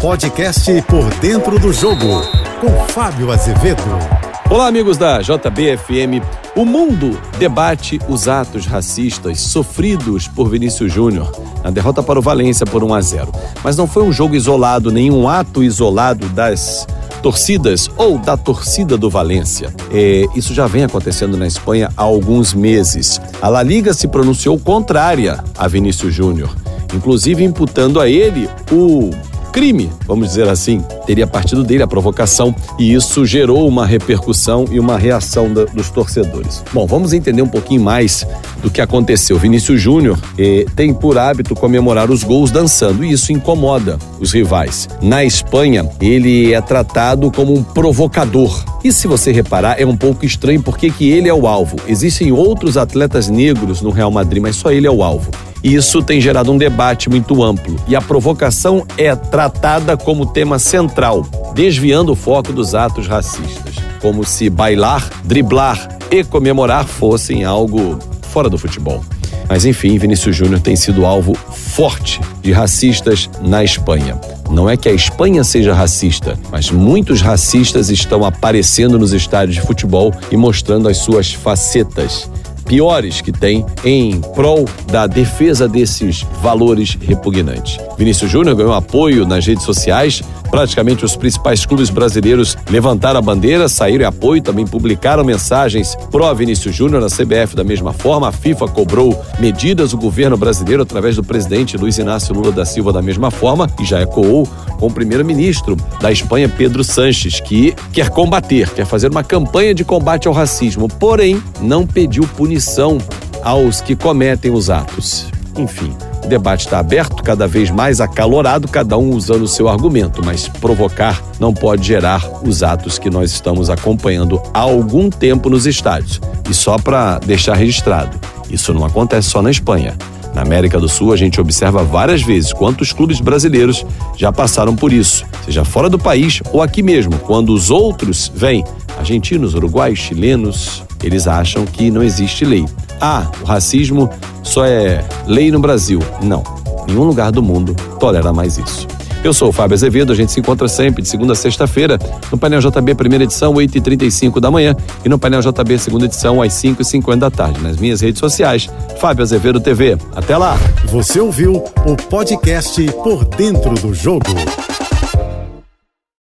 Podcast Por Dentro do Jogo, com Fábio Azevedo. Olá, amigos da JBFM. O mundo debate os atos racistas sofridos por Vinícius Júnior na derrota para o Valência por 1 a 0. Mas não foi um jogo isolado, nenhum ato isolado das torcidas ou da torcida do Valência. É, isso já vem acontecendo na Espanha há alguns meses. A La Liga se pronunciou contrária a Vinícius Júnior, inclusive imputando a ele o crime, vamos dizer assim, teria partido dele a provocação e isso gerou uma repercussão e uma reação da, dos torcedores. Bom, vamos entender um pouquinho mais do que aconteceu. Vinícius Júnior eh, tem por hábito comemorar os gols dançando e isso incomoda os rivais. Na Espanha, ele é tratado como um provocador. E se você reparar, é um pouco estranho porque que ele é o alvo. Existem outros atletas negros no Real Madrid, mas só ele é o alvo. Isso tem gerado um debate muito amplo e a provocação é tratada como tema central, desviando o foco dos atos racistas, como se bailar, driblar e comemorar fossem algo fora do futebol. Mas enfim, Vinícius Júnior tem sido alvo forte de racistas na Espanha. Não é que a Espanha seja racista, mas muitos racistas estão aparecendo nos estádios de futebol e mostrando as suas facetas piores que tem em prol da defesa desses valores repugnantes. Vinícius Júnior ganhou apoio nas redes sociais Praticamente os principais clubes brasileiros levantaram a bandeira, saíram em apoio, também publicaram mensagens pró Vinícius Júnior na CBF da mesma forma. A FIFA cobrou medidas, o governo brasileiro, através do presidente Luiz Inácio Lula da Silva, da mesma forma, e já ecoou com o primeiro-ministro da Espanha, Pedro Sanches, que quer combater, quer fazer uma campanha de combate ao racismo, porém não pediu punição aos que cometem os atos. Enfim, o debate está aberto, cada vez mais acalorado, cada um usando o seu argumento, mas provocar não pode gerar os atos que nós estamos acompanhando há algum tempo nos estádios. E só para deixar registrado, isso não acontece só na Espanha. Na América do Sul, a gente observa várias vezes quantos clubes brasileiros já passaram por isso, seja fora do país ou aqui mesmo, quando os outros vêm, argentinos, uruguaios, chilenos, eles acham que não existe lei. Ah, o racismo só é lei no Brasil. Não. Nenhum lugar do mundo tolera mais isso. Eu sou o Fábio Azevedo, a gente se encontra sempre de segunda a sexta-feira no painel JB, primeira edição, 8h35 da manhã, e no painel JB, segunda edição, às 5h50 da tarde. Nas minhas redes sociais, Fábio Azevedo TV. Até lá! Você ouviu o podcast Por Dentro do Jogo.